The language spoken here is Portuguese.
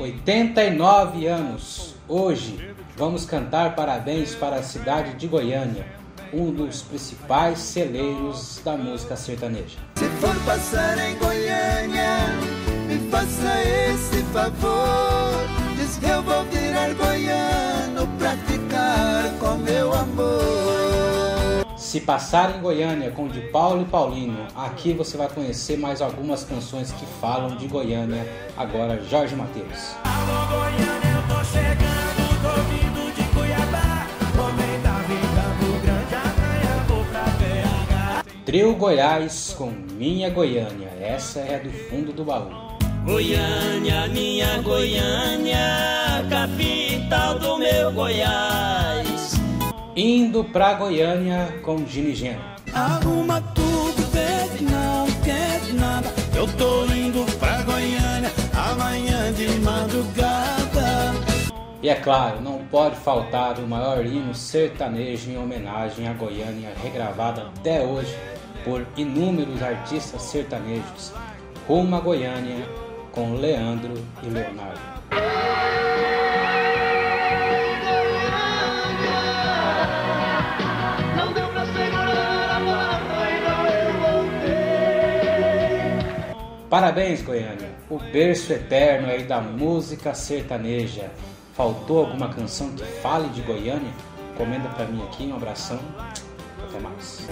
89 anos. Hoje vamos cantar parabéns para a cidade de Goiânia, um dos principais celeiros da música sertaneja. Se for passar em Goiânia, me faça esse favor. Diz que eu vou virar goiano pra ficar com meu amor. Se passar em Goiânia com de Paulo e Paulino, aqui você vai conhecer mais algumas canções que falam de Goiânia. Agora, Jorge Mateus. Alô Goiânia, eu tô chegando, tô vindo de Cuiabá. Homem da vida do grande amanhã, vou pra BH. Trio Goiás com Minha Goiânia. Essa é do fundo do baú. Goiânia, minha Goiânia, capital do meu Goiás. Indo pra Goiânia com Gini Geno. Arruma tudo, vê não quer nada. Eu tô indo pra Goiânia amanhã de madrugada. E é claro, não pode faltar o maior hino sertanejo em homenagem à Goiânia, regravado até hoje por inúmeros artistas sertanejos. Rumo a Goiânia com Leandro e Leonardo. Parabéns, Goiânia! O berço eterno aí da música sertaneja. Faltou alguma canção que fale de Goiânia? Comenda pra mim aqui, um abração. Até mais.